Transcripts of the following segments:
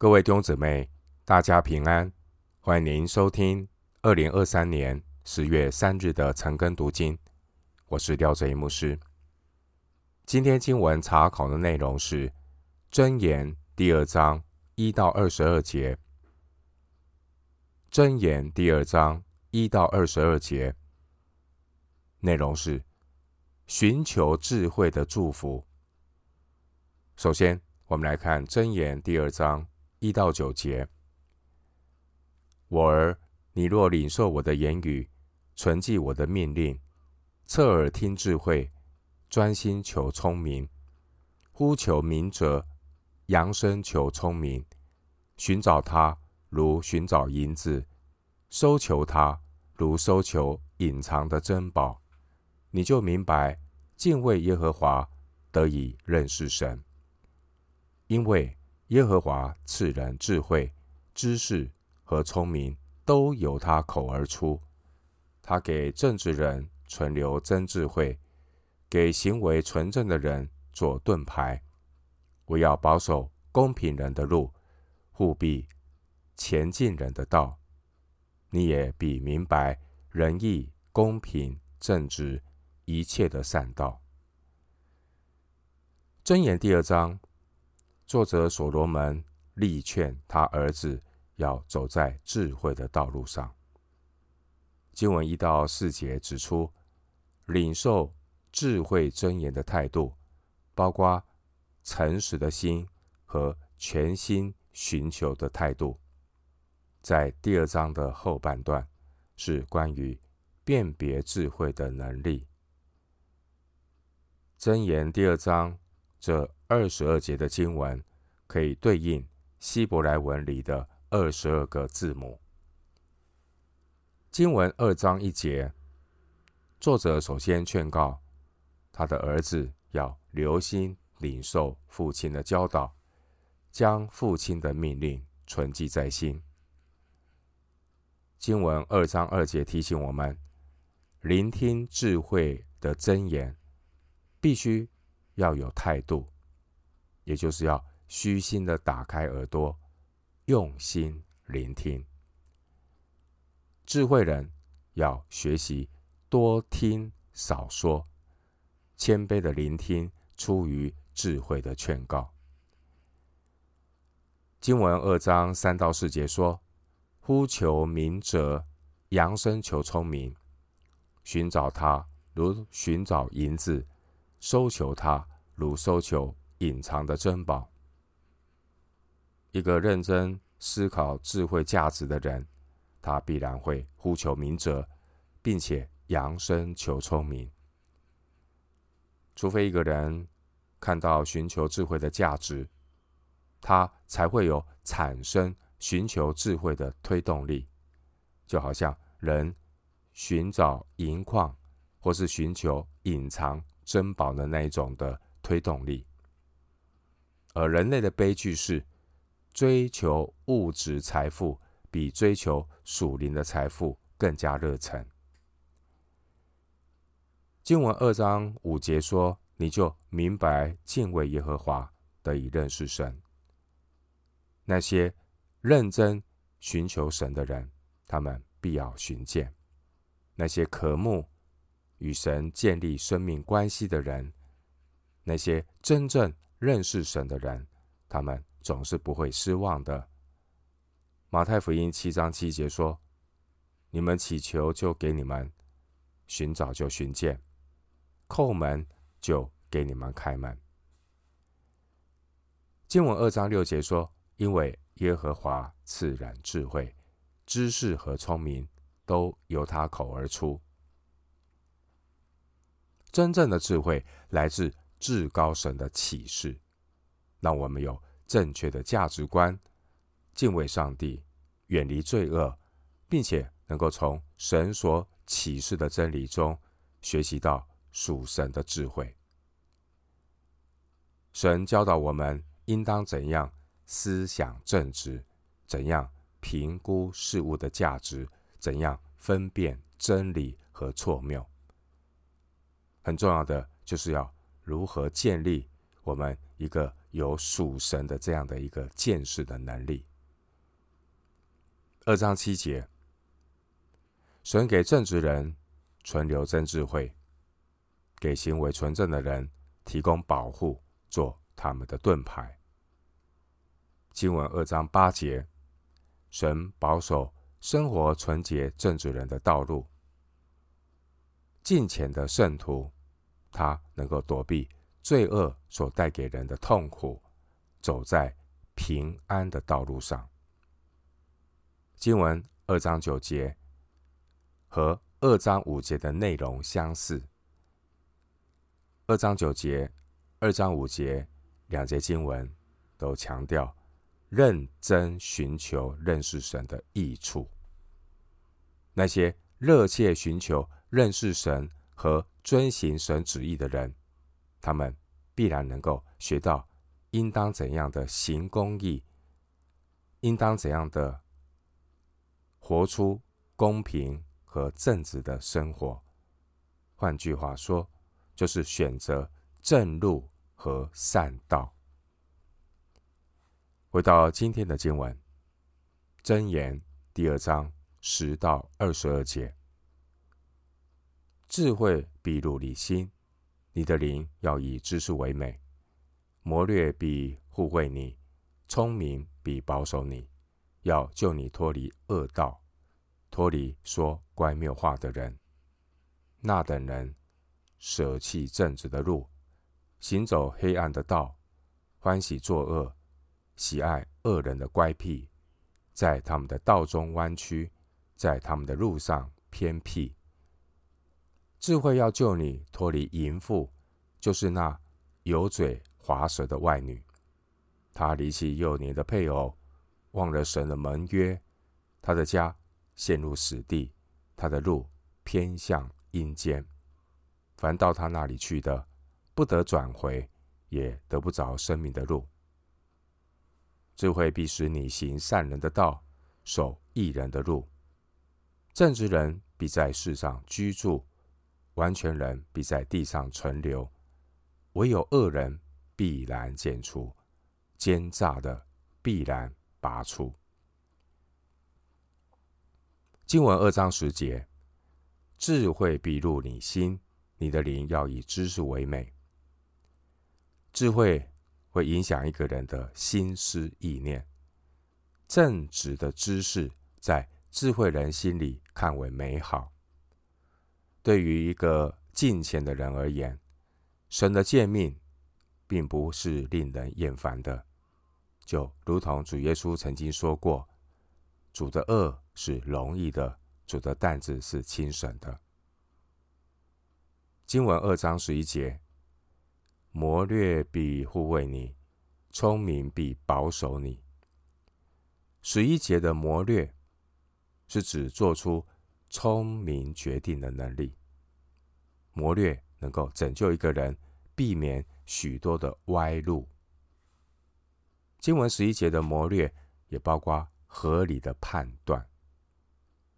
各位弟兄姊妹，大家平安！欢迎您收听二零二三年十月三日的晨更读经。我是廖哲一牧师。今天经文查考的内容是《箴言》第二章一到二十二节，《箴言》第二章一到二十二节内容是寻求智慧的祝福。首先，我们来看《箴言》第二章。一到九节，我儿，你若领受我的言语，存记我的命令，侧耳听智慧，专心求聪明，呼求明哲，扬声求聪明，寻找他如寻找银子，搜求他如搜求隐藏的珍宝，你就明白敬畏耶和华，得以认识神，因为。耶和华赐人智慧、知识和聪明，都由他口而出。他给正直人存留真智慧，给行为纯正的人做盾牌。我要保守公平人的路，护庇前进人的道。你也必明白仁义、公平、正直一切的善道。箴言第二章。作者所罗门力劝他儿子要走在智慧的道路上。经文一到四节指出，领受智慧箴言的态度，包括诚实的心和全心寻求的态度。在第二章的后半段，是关于辨别智慧的能力。箴言第二章这。二十二节的经文可以对应希伯来文里的二十二个字母。经文二章一节，作者首先劝告他的儿子要留心领受父亲的教导，将父亲的命令存记在心。经文二章二节提醒我们，聆听智慧的箴言，必须要有态度。也就是要虚心的打开耳朵，用心聆听。智慧人要学习多听少说，谦卑的聆听出于智慧的劝告。经文二章三到四节说：呼求明哲，扬声求聪明，寻找他如寻找银子，搜求他如搜求。隐藏的珍宝。一个认真思考智慧价值的人，他必然会呼求明哲，并且扬声求聪明。除非一个人看到寻求智慧的价值，他才会有产生寻求智慧的推动力。就好像人寻找银矿，或是寻求隐藏珍宝的那一种的推动力。而人类的悲剧是，追求物质财富比追求属灵的财富更加热忱。经文二章五节说：“你就明白敬畏耶和华，得以认识神。”那些认真寻求神的人，他们必要寻见；那些渴慕与神建立生命关系的人，那些真正。认识神的人，他们总是不会失望的。马太福音七章七节说：“你们祈求，就给你们；寻找，就寻见；叩门，就给你们开门。”经文二章六节说：“因为耶和华赐人智慧、知识和聪明，都由他口而出。”真正的智慧来自。至高神的启示，让我们有正确的价值观，敬畏上帝，远离罪恶，并且能够从神所启示的真理中学习到属神的智慧。神教导我们应当怎样思想正直，怎样评估事物的价值，怎样分辨真理和错谬。很重要的就是要。如何建立我们一个有属神的这样的一个见识的能力。二章七节，神给正直人存留真智慧，给行为纯正的人提供保护，做他们的盾牌。经文二章八节，神保守生活纯洁正直人的道路。敬虔的圣徒，他能够躲避罪恶所带给人的痛苦，走在平安的道路上。经文二章九节和二章五节的内容相似。二章九节、二章五节两节经文都强调认真寻求认识神的益处。那些热切寻求认识神和遵行神旨意的人，他们必然能够学到应当怎样的行公义，应当怎样的。活出公平和正直的生活，换句话说，就是选择正路和善道。回到今天的经文，箴言第二章十到二十二节：智慧必入你心，你的灵要以知识为美；谋略必护卫你，聪明必保守你。要救你脱离恶道，脱离说乖谬话的人。那等人舍弃正直的路，行走黑暗的道，欢喜作恶，喜爱恶人的乖僻，在他们的道中弯曲，在他们的路上偏僻。智慧要救你脱离淫妇，就是那油嘴滑舌的外女。她离弃幼年的配偶。忘了神的盟约，她的家陷入死地，她的路偏向阴间。凡到她那里去的，不得转回，也得不着生命的路。智慧必使你行善人的道，守义人的路。正直人必在世上居住，完全人必在地上存留。唯有恶人必然剪除，奸诈的必然。拔出。经文二章十节，智慧必入你心，你的灵要以知识为美。智慧会影响一个人的心思意念，正直的知识在智慧人心里看为美好。对于一个敬虔的人而言，神的诫命并不是令人厌烦的。就如同主耶稣曾经说过：“主的轭是容易的，主的担子是轻省的。”经文二章十一节：“谋略必护卫你，聪明必保守你。”十一节的谋略是指做出聪明决定的能力。谋略能够拯救一个人，避免许多的歪路。经文十一节的谋略也包括合理的判断，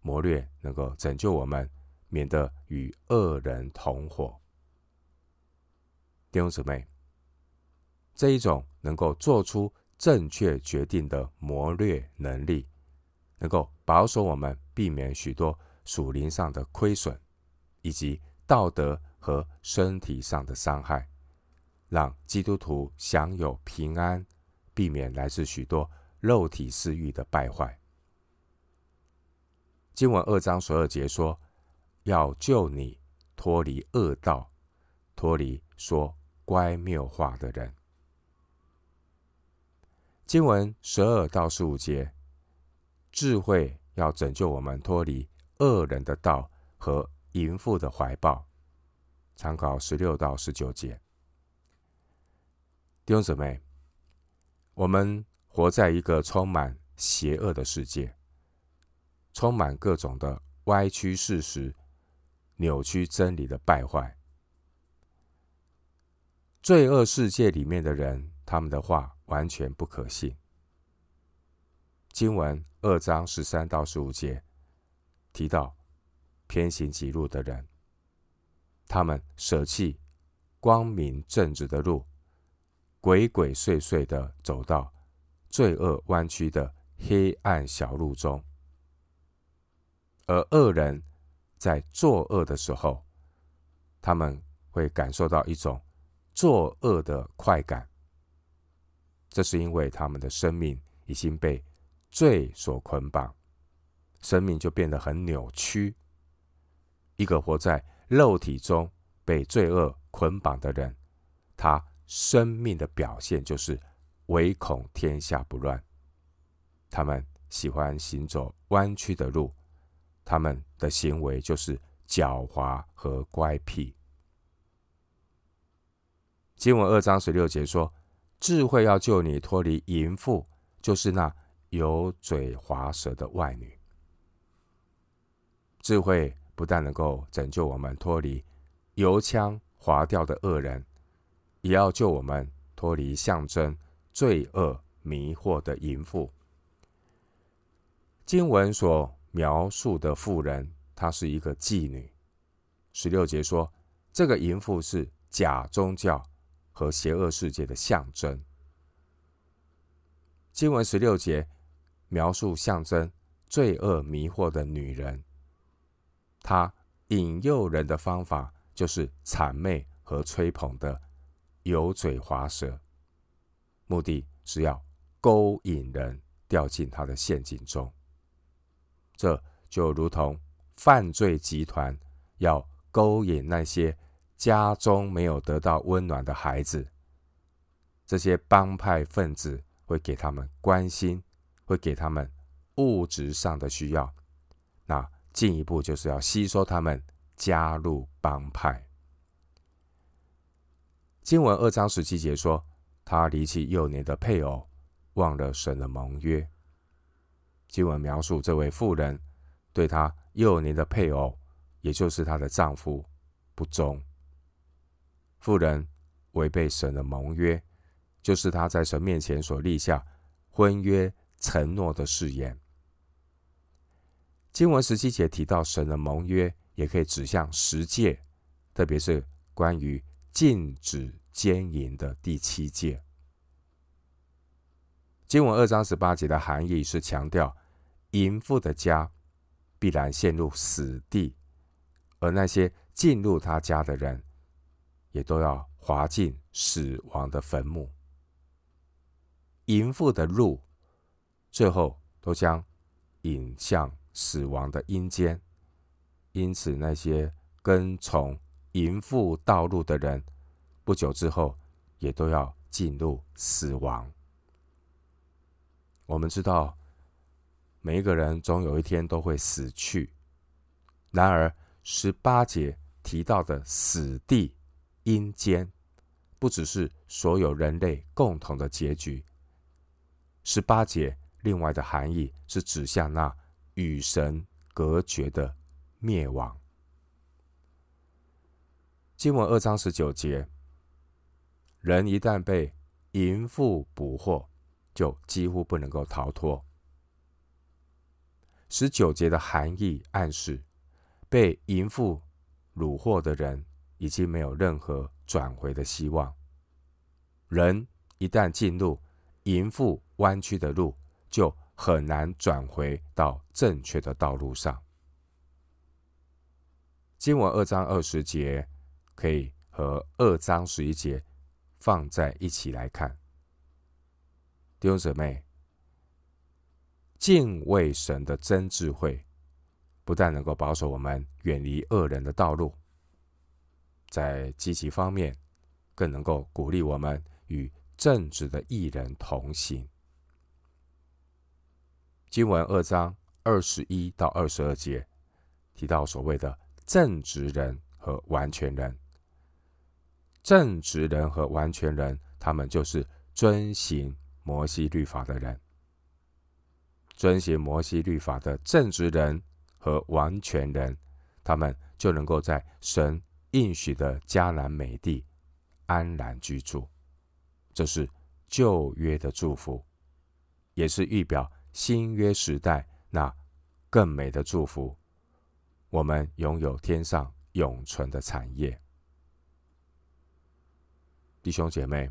谋略能够拯救我们，免得与恶人同伙。弟兄姊妹，这一种能够做出正确决定的谋略能力，能够保守我们，避免许多属灵上的亏损，以及道德和身体上的伤害，让基督徒享有平安。避免来自许多肉体私欲的败坏。经文二章十二节说：“要救你脱离恶道，脱离说乖谬话的人。”经文十二到十五节，智慧要拯救我们脱离恶人的道和淫妇的怀抱。参考十六到十九节，弟兄姊妹。我们活在一个充满邪恶的世界，充满各种的歪曲事实、扭曲真理的败坏。罪恶世界里面的人，他们的话完全不可信。经文二章十三到十五节提到偏行己路的人，他们舍弃光明正直的路。鬼鬼祟祟的走到罪恶弯曲的黑暗小路中，而恶人在作恶的时候，他们会感受到一种作恶的快感。这是因为他们的生命已经被罪所捆绑，生命就变得很扭曲。一个活在肉体中被罪恶捆绑的人，他生命的表现就是唯恐天下不乱。他们喜欢行走弯曲的路，他们的行为就是狡猾和乖僻。经文二章十六节说。智慧要救你脱离淫妇，就是那油嘴滑舌的外女。智慧不但能够拯救我们脱离油腔滑调的恶人，也要救我们脱离象征罪恶迷惑的淫妇。经文所描述的妇人，她是一个妓女。十六节说，这个淫妇是假宗教。和邪恶世界的象征。经文十六节描述象征罪恶迷惑的女人，他引诱人的方法就是谄媚和吹捧的油嘴滑舌，目的是要勾引人掉进他的陷阱中。这就如同犯罪集团要勾引那些。家中没有得到温暖的孩子，这些帮派分子会给他们关心，会给他们物质上的需要。进一步就是要吸收他们加入帮派。经文二章十七节说，他离弃幼年的配偶，忘了神的盟约。经文描述这位妇人对她幼年的配偶，也就是她的丈夫不忠。妇人违背神的盟约，就是她在神面前所立下婚约承诺的誓言。经文十七节提到神的盟约，也可以指向十诫，特别是关于禁止奸淫的第七诫。经文二章十八节的含义是强调淫妇的家必然陷入死地，而那些进入他家的人。也都要滑进死亡的坟墓。淫妇的路，最后都将引向死亡的阴间。因此，那些跟从淫妇道路的人，不久之后也都要进入死亡。我们知道，每一个人总有一天都会死去。然而，十八节提到的死地。阴间不只是所有人类共同的结局。十八节另外的含义是指向那与神隔绝的灭亡。经文二章十九节，人一旦被淫妇捕获，就几乎不能够逃脱。十九节的含义暗示，被淫妇掳获的人。已经没有任何转回的希望。人一旦进入淫妇弯曲的路，就很难转回到正确的道路上。经文二章二十节可以和二章十一节放在一起来看。弟兄姊妹，敬畏神的真智慧，不但能够保守我们远离恶人的道路。在积极方面，更能够鼓励我们与正直的义人同行。经文二章二十一到二十二节提到所谓的正直人和完全人。正直人和完全人，他们就是遵行摩西律法的人。遵行摩西律法的正直人和完全人，他们就能够在神。应许的迦南美地安然居住，这是旧约的祝福，也是预表新约时代那更美的祝福。我们拥有天上永存的产业。弟兄姐妹，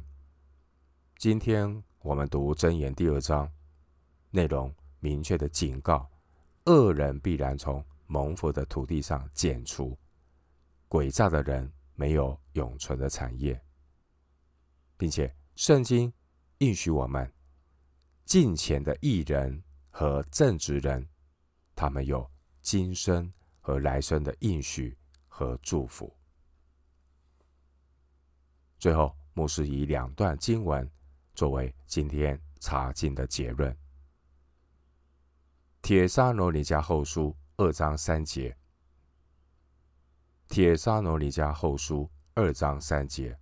今天我们读箴言第二章，内容明确的警告：恶人必然从蒙福的土地上剪除，诡诈的人没有永存的产业，并且圣经应许我们，近前的艺人和正直人，他们有今生和来生的应许和祝福。最后，牧师以两段经文作为今天查经的结论：《铁沙罗尼迦后书》二章三节，《铁沙罗尼迦后书》二章三节，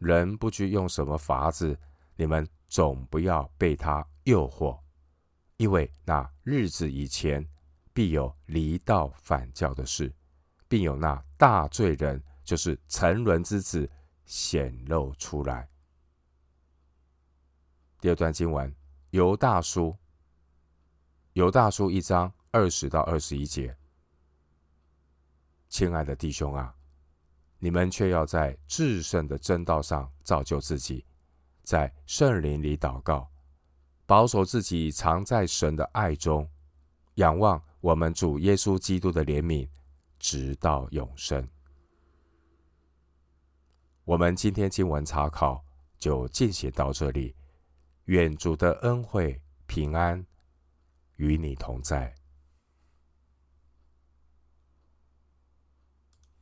人不知用什么法子，你们总不要被他诱惑，因为那日子以前必有离道反教的事，并有那大罪人。就是沉沦之子显露出来。第二段经文，犹大书，犹大书一章二十到二十一节。亲爱的弟兄啊，你们却要在至圣的真道上造就自己，在圣灵里祷告，保守自己藏在神的爱中，仰望我们主耶稣基督的怜悯，直到永生。我们今天经文查考就进行到这里，愿主的恩惠平安与你同在。